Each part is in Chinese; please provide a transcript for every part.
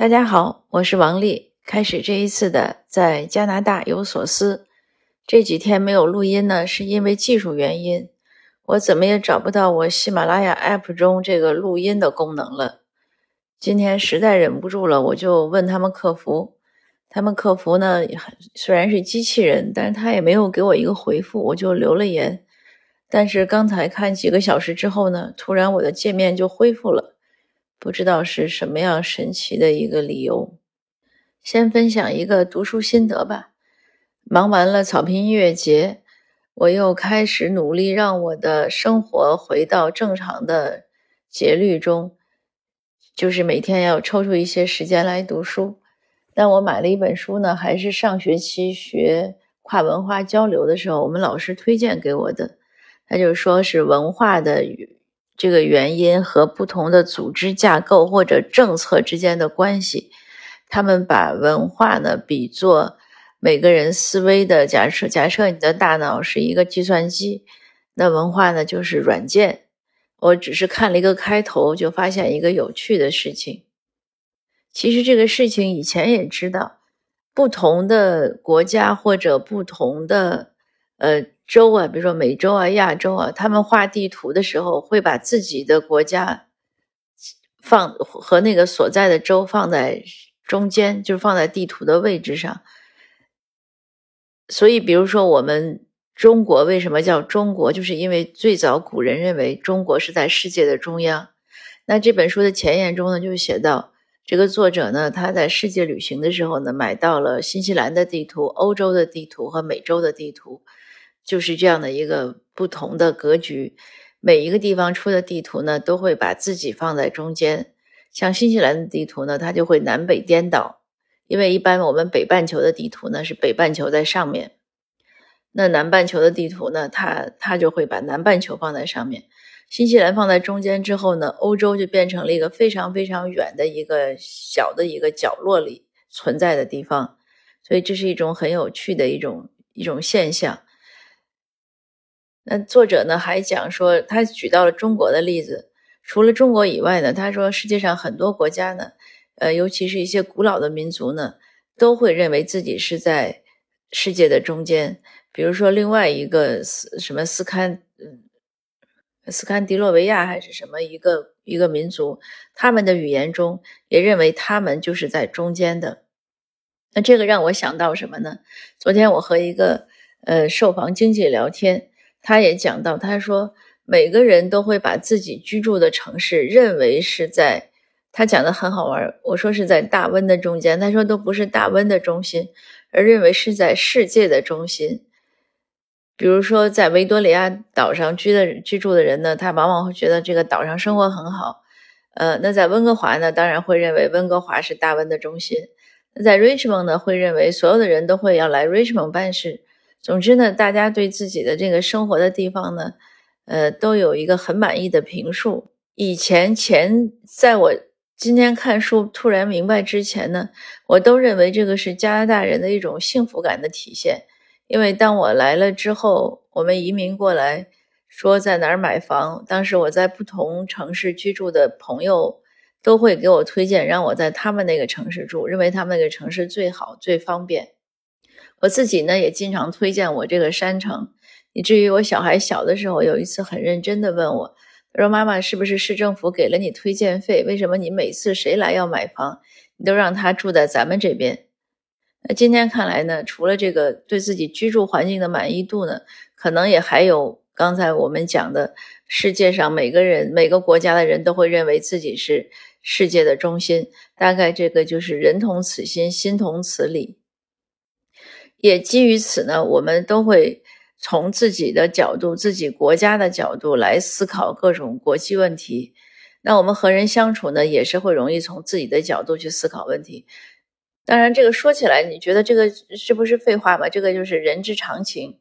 大家好，我是王丽。开始这一次的在加拿大有所思。这几天没有录音呢，是因为技术原因，我怎么也找不到我喜马拉雅 App 中这个录音的功能了。今天实在忍不住了，我就问他们客服。他们客服呢，虽然是机器人，但是他也没有给我一个回复，我就留了言。但是刚才看几个小时之后呢，突然我的界面就恢复了。不知道是什么样神奇的一个理由。先分享一个读书心得吧。忙完了草坪音乐节，我又开始努力让我的生活回到正常的节律中，就是每天要抽出一些时间来读书。但我买了一本书呢，还是上学期学跨文化交流的时候，我们老师推荐给我的。他就说是文化的。这个原因和不同的组织架构或者政策之间的关系，他们把文化呢比作每个人思维的假设。假设你的大脑是一个计算机，那文化呢就是软件。我只是看了一个开头，就发现一个有趣的事情。其实这个事情以前也知道，不同的国家或者不同的呃。洲啊，比如说美洲啊、亚洲啊，他们画地图的时候会把自己的国家放和那个所在的州放在中间，就是放在地图的位置上。所以，比如说我们中国为什么叫中国，就是因为最早古人认为中国是在世界的中央。那这本书的前言中呢，就写到这个作者呢，他在世界旅行的时候呢，买到了新西兰的地图、欧洲的地图和美洲的地图。就是这样的一个不同的格局，每一个地方出的地图呢，都会把自己放在中间。像新西兰的地图呢，它就会南北颠倒，因为一般我们北半球的地图呢是北半球在上面，那南半球的地图呢，它它就会把南半球放在上面。新西兰放在中间之后呢，欧洲就变成了一个非常非常远的一个小的一个角落里存在的地方，所以这是一种很有趣的一种一种现象。那作者呢还讲说，他举到了中国的例子。除了中国以外呢，他说世界上很多国家呢，呃，尤其是一些古老的民族呢，都会认为自己是在世界的中间。比如说另外一个斯什么斯堪，嗯，斯堪的洛维亚还是什么一个一个民族，他们的语言中也认为他们就是在中间的。那这个让我想到什么呢？昨天我和一个呃售房经纪聊天。他也讲到，他说每个人都会把自己居住的城市认为是在，他讲的很好玩。我说是在大温的中间，他说都不是大温的中心，而认为是在世界的中心。比如说在维多利亚岛上居的居住的人呢，他往往会觉得这个岛上生活很好。呃，那在温哥华呢，当然会认为温哥华是大温的中心。那在 Richmond 呢，会认为所有的人都会要来 Richmond 办事。总之呢，大家对自己的这个生活的地方呢，呃，都有一个很满意的评述。以前前在我今天看书突然明白之前呢，我都认为这个是加拿大人的一种幸福感的体现。因为当我来了之后，我们移民过来，说在哪儿买房，当时我在不同城市居住的朋友都会给我推荐，让我在他们那个城市住，认为他们那个城市最好、最方便。我自己呢也经常推荐我这个山城，以至于我小孩小的时候有一次很认真的问我，他说：“妈妈，是不是市政府给了你推荐费？为什么你每次谁来要买房，你都让他住在咱们这边？”那今天看来呢，除了这个对自己居住环境的满意度呢，可能也还有刚才我们讲的，世界上每个人每个国家的人都会认为自己是世界的中心，大概这个就是人同此心，心同此理。也基于此呢，我们都会从自己的角度、自己国家的角度来思考各种国际问题。那我们和人相处呢，也是会容易从自己的角度去思考问题。当然，这个说起来，你觉得这个是不是废话吧？这个就是人之常情。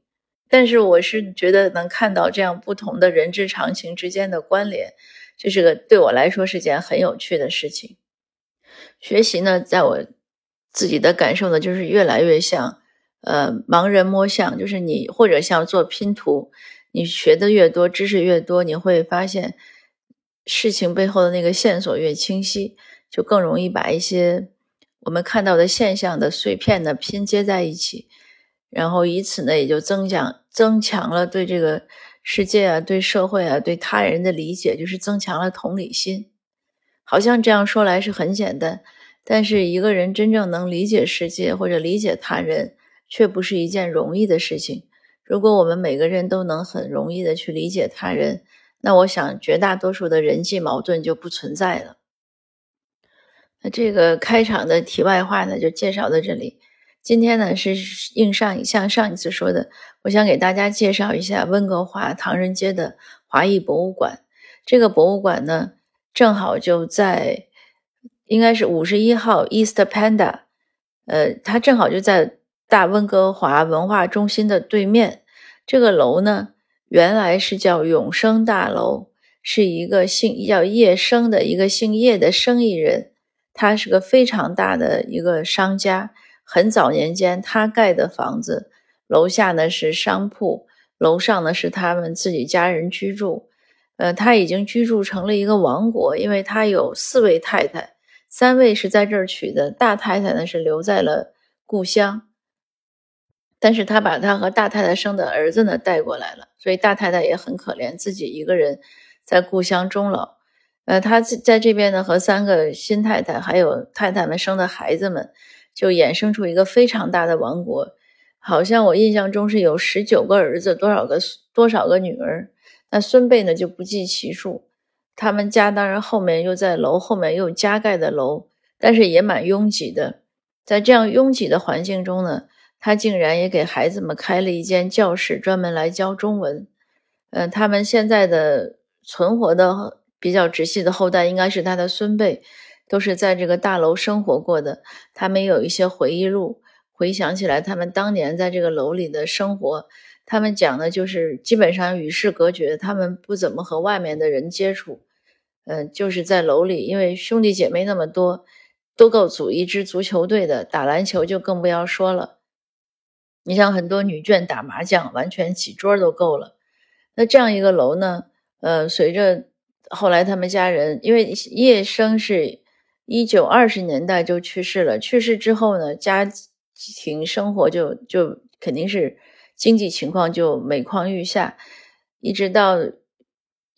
但是，我是觉得能看到这样不同的人之常情之间的关联，这是个对我来说是件很有趣的事情。学习呢，在我自己的感受呢，就是越来越像。呃，盲人摸象，就是你或者像做拼图，你学的越多，知识越多，你会发现事情背后的那个线索越清晰。就更容易把一些我们看到的现象的碎片呢拼接在一起，然后以此呢也就增强增强了对这个世界啊、对社会啊、对他人的理解，就是增强了同理心。好像这样说来是很简单，但是一个人真正能理解世界或者理解他人，却不是一件容易的事情。如果我们每个人都能很容易的去理解他人，那我想绝大多数的人际矛盾就不存在了。那这个开场的题外话呢，就介绍到这里。今天呢是应上像上一次说的，我想给大家介绍一下温哥华唐人街的华裔博物馆。这个博物馆呢，正好就在应该是五十一号 East Panda，呃，它正好就在。大温哥华文化中心的对面，这个楼呢，原来是叫永生大楼，是一个姓叫叶生的一个姓叶的生意人，他是个非常大的一个商家。很早年间他盖的房子，楼下呢是商铺，楼上呢是他们自己家人居住。呃，他已经居住成了一个王国，因为他有四位太太，三位是在这儿娶的，大太太呢是留在了故乡。但是他把他和大太太生的儿子呢带过来了，所以大太太也很可怜，自己一个人在故乡终老。呃，他在这边呢和三个新太太还有太太们生的孩子们，就衍生出一个非常大的王国。好像我印象中是有十九个儿子，多少个多少个女儿，那孙辈呢就不计其数。他们家当然后面又在楼后面又加盖的楼，但是也蛮拥挤的。在这样拥挤的环境中呢。他竟然也给孩子们开了一间教室，专门来教中文。嗯，他们现在的存活的比较直系的后代，应该是他的孙辈，都是在这个大楼生活过的。他们有一些回忆录，回想起来，他们当年在这个楼里的生活，他们讲的就是基本上与世隔绝，他们不怎么和外面的人接触。嗯，就是在楼里，因为兄弟姐妹那么多，都够组一支足球队的，打篮球就更不要说了。你像很多女眷打麻将，完全几桌都够了。那这样一个楼呢？呃，随着后来他们家人，因为叶生是一九二十年代就去世了，去世之后呢，家庭生活就就肯定是经济情况就每况愈下，一直到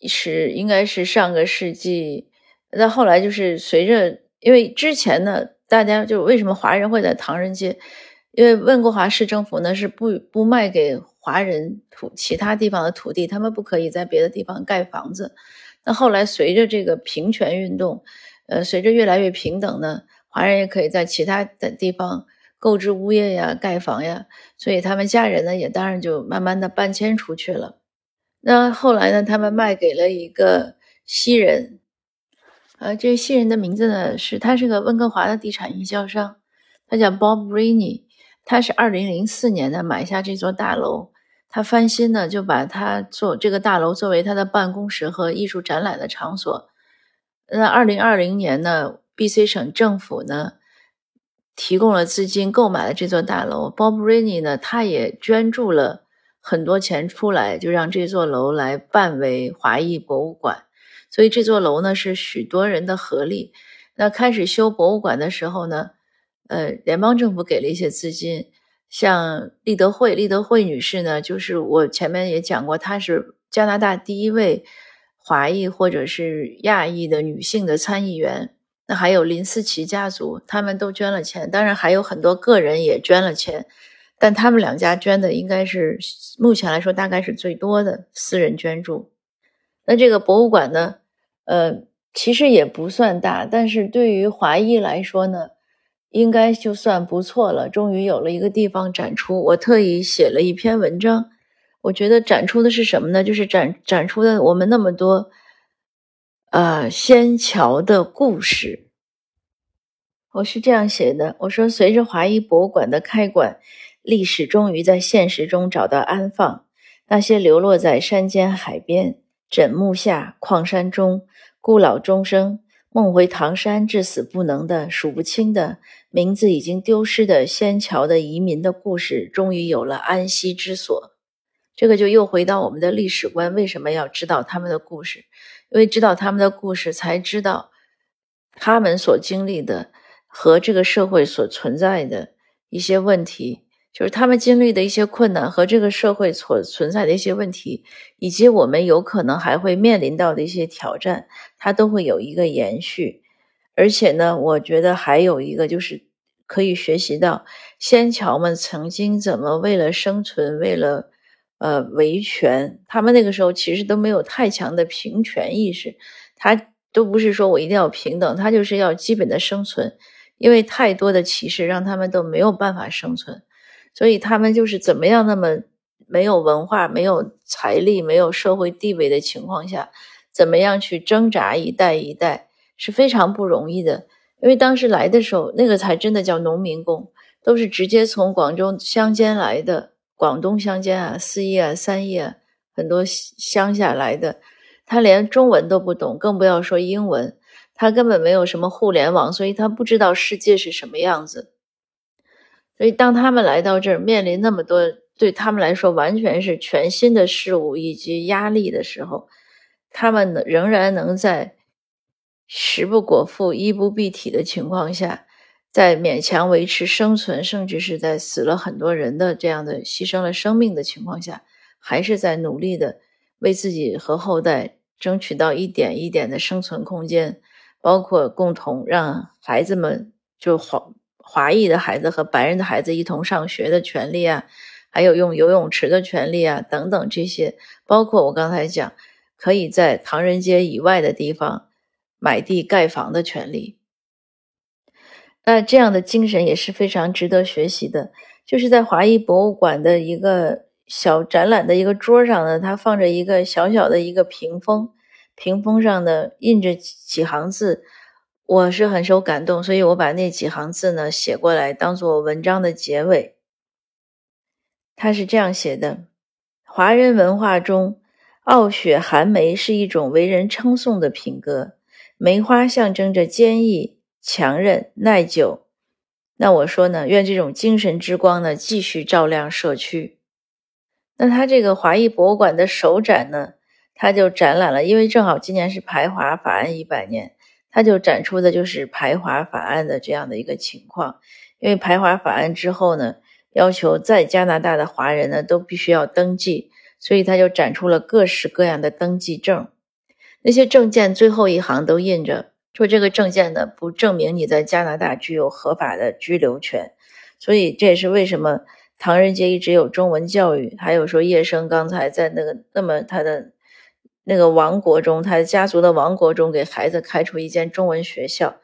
是应该是上个世纪。那后来就是随着，因为之前呢，大家就为什么华人会在唐人街？因为温哥华市政府呢是不不卖给华人土其他地方的土地，他们不可以在别的地方盖房子。那后来随着这个平权运动，呃，随着越来越平等呢，华人也可以在其他的地方购置物业呀、盖房呀，所以他们家人呢也当然就慢慢的搬迁出去了。那后来呢，他们卖给了一个西人，呃，这个西人的名字呢是他是个温哥华的地产营销商，他叫 Bob Rainey。他是二零零四年呢买下这座大楼，他翻新呢就把它做这个大楼作为他的办公室和艺术展览的场所。那二零二零年呢，B.C 省政府呢提供了资金购买了这座大楼，Bob Rainey 呢他也捐助了很多钱出来，就让这座楼来办为华裔博物馆。所以这座楼呢是许多人的合力。那开始修博物馆的时候呢。呃，联邦政府给了一些资金，像立德惠，立德惠女士呢，就是我前面也讲过，她是加拿大第一位华裔或者是亚裔的女性的参议员。那还有林思琪家族，他们都捐了钱，当然还有很多个人也捐了钱，但他们两家捐的应该是目前来说大概是最多的私人捐助。那这个博物馆呢，呃，其实也不算大，但是对于华裔来说呢。应该就算不错了，终于有了一个地方展出。我特意写了一篇文章，我觉得展出的是什么呢？就是展展出的我们那么多，呃，仙桥的故事。我是这样写的：我说，随着华裔博物馆的开馆，历史终于在现实中找到安放。那些流落在山间、海边、枕木下、矿山中、孤老终生。梦回唐山，至死不能的数不清的名字已经丢失的仙桥的移民的故事，终于有了安息之所。这个就又回到我们的历史观：为什么要知道他们的故事？因为知道他们的故事，才知道他们所经历的和这个社会所存在的一些问题，就是他们经历的一些困难和这个社会所存在的一些问题，以及我们有可能还会面临到的一些挑战，它都会有一个延续。而且呢，我觉得还有一个就是可以学习到先乔们曾经怎么为了生存，为了呃维权，他们那个时候其实都没有太强的平权意识，他都不是说我一定要平等，他就是要基本的生存，因为太多的歧视让他们都没有办法生存，所以他们就是怎么样那么没有文化、没有财力、没有社会地位的情况下，怎么样去挣扎一代一代。是非常不容易的，因为当时来的时候，那个才真的叫农民工，都是直接从广州乡间来的，广东乡间啊，四叶啊，三叶，很多乡下来的，他连中文都不懂，更不要说英文，他根本没有什么互联网，所以他不知道世界是什么样子。所以当他们来到这儿，面临那么多对他们来说完全是全新的事物以及压力的时候，他们仍然能在。食不果腹、衣不蔽体的情况下，在勉强维持生存，甚至是在死了很多人的这样的牺牲了生命的情况下，还是在努力的为自己和后代争取到一点一点的生存空间，包括共同让孩子们就好华裔的孩子和白人的孩子一同上学的权利啊，还有用游泳池的权利啊等等这些，包括我刚才讲可以在唐人街以外的地方。买地盖房的权利，那这样的精神也是非常值得学习的。就是在华裔博物馆的一个小展览的一个桌上呢，它放着一个小小的一个屏风，屏风上呢印着几行字，我是很受感动，所以我把那几行字呢写过来，当做文章的结尾。他是这样写的：华人文化中，傲雪寒梅是一种为人称颂的品格。梅花象征着坚毅、强韧、耐久。那我说呢，愿这种精神之光呢，继续照亮社区。那他这个华裔博物馆的首展呢，他就展览了，因为正好今年是排华法案一百年，他就展出的就是排华法案的这样的一个情况。因为排华法案之后呢，要求在加拿大的华人呢都必须要登记，所以他就展出了各式各样的登记证。那些证件最后一行都印着说，这个证件呢不证明你在加拿大具有合法的居留权，所以这也是为什么唐人街一直有中文教育。还有说叶生刚才在那个那么他的那个王国中，他家族的王国中给孩子开出一间中文学校，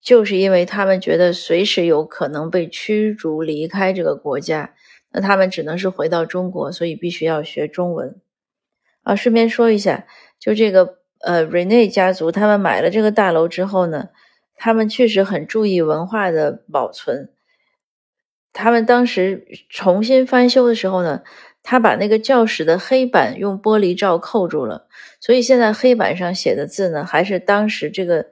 就是因为他们觉得随时有可能被驱逐离开这个国家，那他们只能是回到中国，所以必须要学中文。啊，顺便说一下，就这个。呃，瑞内家族他们买了这个大楼之后呢，他们确实很注意文化的保存。他们当时重新翻修的时候呢，他把那个教室的黑板用玻璃罩扣住了，所以现在黑板上写的字呢，还是当时这个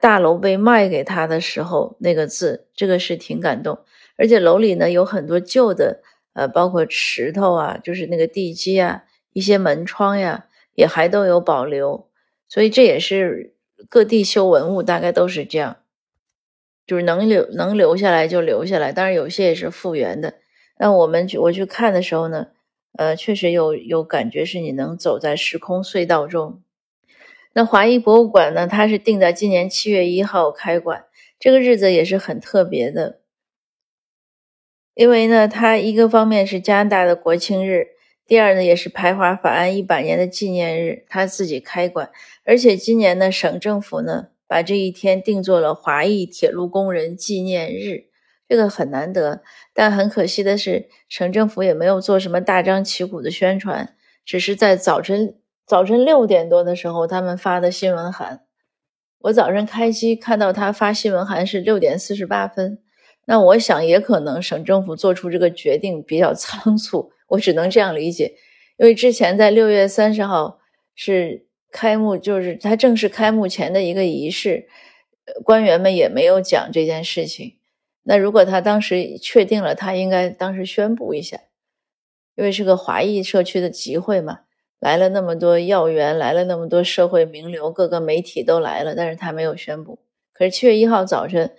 大楼被卖给他的时候那个字。这个是挺感动，而且楼里呢有很多旧的，呃，包括石头啊，就是那个地基啊，一些门窗呀。也还都有保留，所以这也是各地修文物大概都是这样，就是能留能留下来就留下来，当然有些也是复原的。那我们去我去看的时候呢，呃，确实有有感觉是你能走在时空隧道中。那华裔博物馆呢，它是定在今年七月一号开馆，这个日子也是很特别的，因为呢，它一个方面是加拿大的国庆日。第二呢，也是排华法案一百年的纪念日，他自己开馆，而且今年呢，省政府呢把这一天定做了华裔铁路工人纪念日，这个很难得。但很可惜的是，省政府也没有做什么大张旗鼓的宣传，只是在早晨早晨六点多的时候，他们发的新闻函。我早上开机看到他发新闻函是六点四十八分，那我想也可能省政府做出这个决定比较仓促。我只能这样理解，因为之前在六月三十号是开幕，就是他正式开幕前的一个仪式，官员们也没有讲这件事情。那如果他当时确定了，他应该当时宣布一下，因为是个华裔社区的集会嘛，来了那么多要员，来了那么多社会名流，各个媒体都来了，但是他没有宣布。可是七月一号早晨，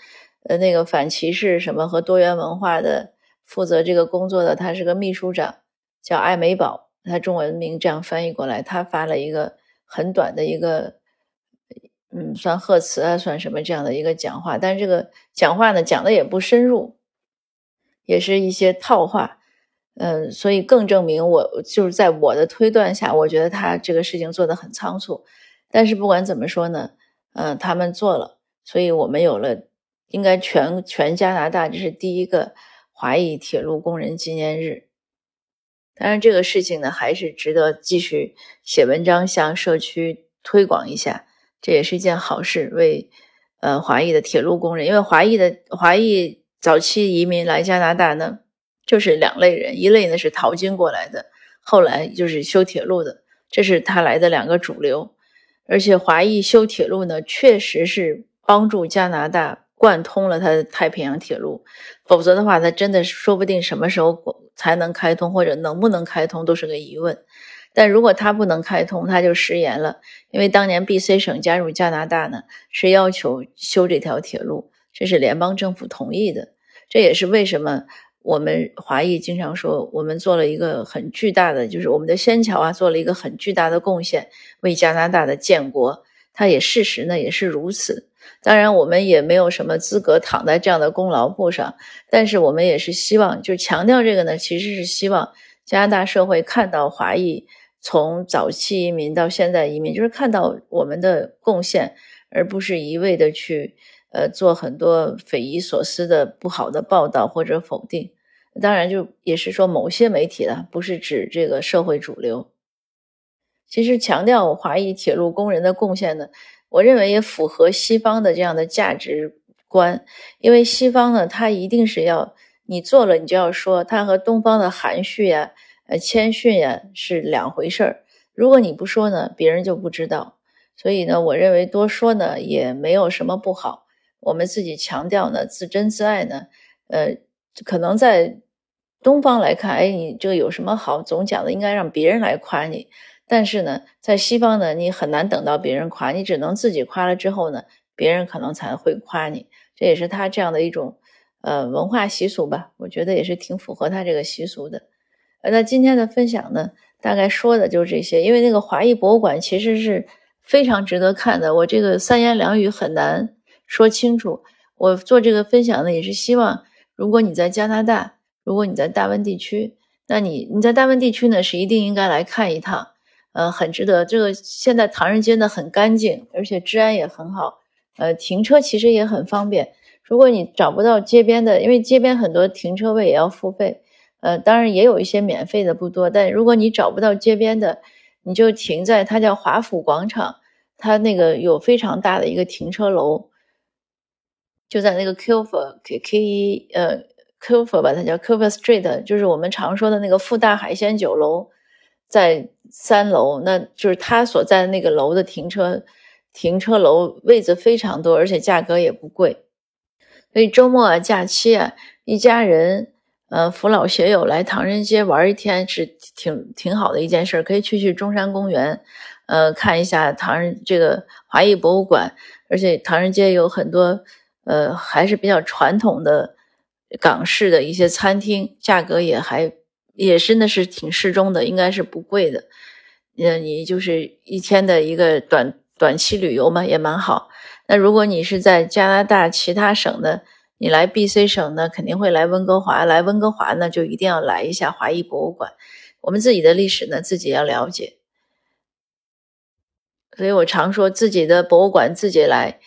呃，那个反歧视什么和多元文化的负责这个工作的，他是个秘书长，叫艾美宝，他中文名这样翻译过来，他发了一个很短的一个，嗯，算贺词啊，算什么这样的一个讲话，但是这个讲话呢讲的也不深入，也是一些套话，嗯，所以更证明我就是在我的推断下，我觉得他这个事情做得很仓促，但是不管怎么说呢，嗯，他们做了。所以我们有了，应该全全加拿大这是第一个华裔铁路工人纪念日。当然，这个事情呢还是值得继续写文章向社区推广一下，这也是一件好事。为呃华裔的铁路工人，因为华裔的华裔早期移民来加拿大呢，就是两类人，一类呢是淘金过来的，后来就是修铁路的，这是他来的两个主流。而且华裔修铁路呢，确实是。帮助加拿大贯通了它的太平洋铁路，否则的话，它真的说不定什么时候才能开通，或者能不能开通都是个疑问。但如果它不能开通，它就食言了。因为当年 B.C 省加入加拿大呢，是要求修这条铁路，这是联邦政府同意的。这也是为什么我们华裔经常说，我们做了一个很巨大的，就是我们的仙桥啊，做了一个很巨大的贡献，为加拿大的建国。它也事实呢，也是如此。当然，我们也没有什么资格躺在这样的功劳簿上，但是我们也是希望，就强调这个呢，其实是希望加拿大社会看到华裔从早期移民到现在移民，就是看到我们的贡献，而不是一味的去呃做很多匪夷所思的不好的报道或者否定。当然，就也是说某些媒体了，不是指这个社会主流。其实强调华裔铁路工人的贡献呢。我认为也符合西方的这样的价值观，因为西方呢，它一定是要你做了，你就要说，它和东方的含蓄呀、呃谦逊呀是两回事儿。如果你不说呢，别人就不知道。所以呢，我认为多说呢也没有什么不好。我们自己强调呢，自珍自爱呢，呃，可能在东方来看，哎，你这个有什么好？总讲的应该让别人来夸你。但是呢，在西方呢，你很难等到别人夸你，只能自己夸了之后呢，别人可能才会夸你。这也是他这样的一种呃文化习俗吧，我觉得也是挺符合他这个习俗的。那今天的分享呢，大概说的就是这些。因为那个华裔博物馆其实是非常值得看的，我这个三言两语很难说清楚。我做这个分享呢，也是希望，如果你在加拿大，如果你在大温地区，那你你在大温地区呢，是一定应该来看一趟。呃，很值得。这个现在唐人街呢很干净，而且治安也很好。呃，停车其实也很方便。如果你找不到街边的，因为街边很多停车位也要付费。呃，当然也有一些免费的，不多。但如果你找不到街边的，你就停在它叫华府广场，它那个有非常大的一个停车楼，就在那个 Kufer K K 呃 k i l f e r 吧，它叫 Kufer Street，就是我们常说的那个富大海鲜酒楼。在三楼，那就是他所在的那个楼的停车，停车楼位子非常多，而且价格也不贵。所以周末啊、假期啊，一家人，呃，扶老携幼来唐人街玩一天是挺挺好的一件事，可以去去中山公园，呃，看一下唐人这个华裔博物馆，而且唐人街有很多，呃，还是比较传统的港式的一些餐厅，价格也还。也真的是挺适中的，应该是不贵的。那，你就是一天的一个短短期旅游嘛，也蛮好。那如果你是在加拿大其他省的，你来 B.C 省呢，肯定会来温哥华。来温哥华呢，就一定要来一下华裔博物馆。我们自己的历史呢，自己要了解。所以我常说，自己的博物馆自己来，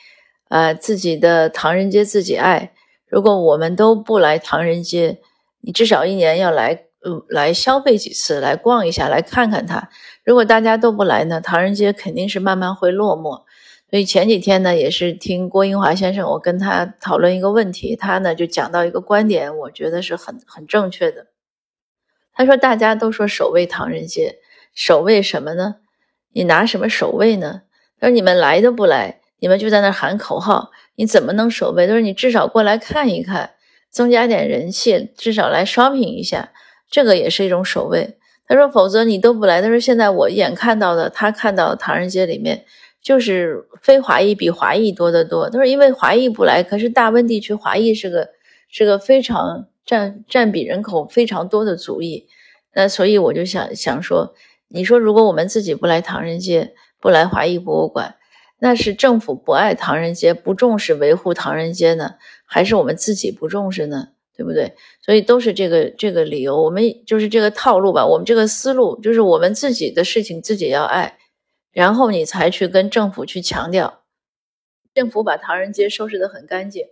啊，自己的唐人街自己爱。如果我们都不来唐人街，你至少一年要来。嗯，来消费几次，来逛一下，来看看它。如果大家都不来呢，唐人街肯定是慢慢会落寞。所以前几天呢，也是听郭英华先生，我跟他讨论一个问题，他呢就讲到一个观点，我觉得是很很正确的。他说，大家都说守卫唐人街，守卫什么呢？你拿什么守卫呢？他说，你们来都不来，你们就在那喊口号，你怎么能守卫？他说，你至少过来看一看，增加点人气，至少来 shopping 一下。这个也是一种守卫。他说：“否则你都不来。”他说：“现在我眼看到的，他看到唐人街里面就是非华裔比华裔多得多。他说，因为华裔不来，可是大温地区华裔是个是个非常占占比人口非常多的族裔。那所以我就想想说，你说如果我们自己不来唐人街，不来华裔博物馆，那是政府不爱唐人街，不重视维护唐人街呢，还是我们自己不重视呢？对不对？所以都是这个这个理由，我们就是这个套路吧。我们这个思路就是我们自己的事情自己要爱，然后你才去跟政府去强调。政府把唐人街收拾得很干净。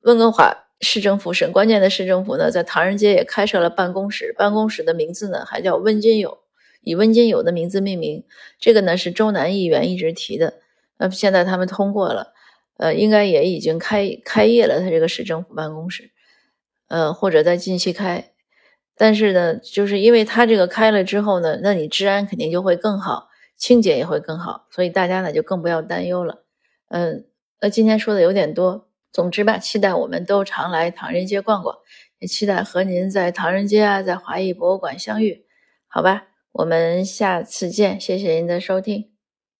温哥华市政府省关键的市政府呢，在唐人街也开设了办公室，办公室的名字呢还叫温金友，以温金友的名字命名。这个呢是周南议员一直提的，那现在他们通过了，呃，应该也已经开开业了。他这个市政府办公室。呃，或者在近期开，但是呢，就是因为它这个开了之后呢，那你治安肯定就会更好，清洁也会更好，所以大家呢就更不要担忧了。嗯，那今天说的有点多，总之吧，期待我们都常来唐人街逛逛，也期待和您在唐人街啊，在华裔博物馆相遇，好吧？我们下次见，谢谢您的收听。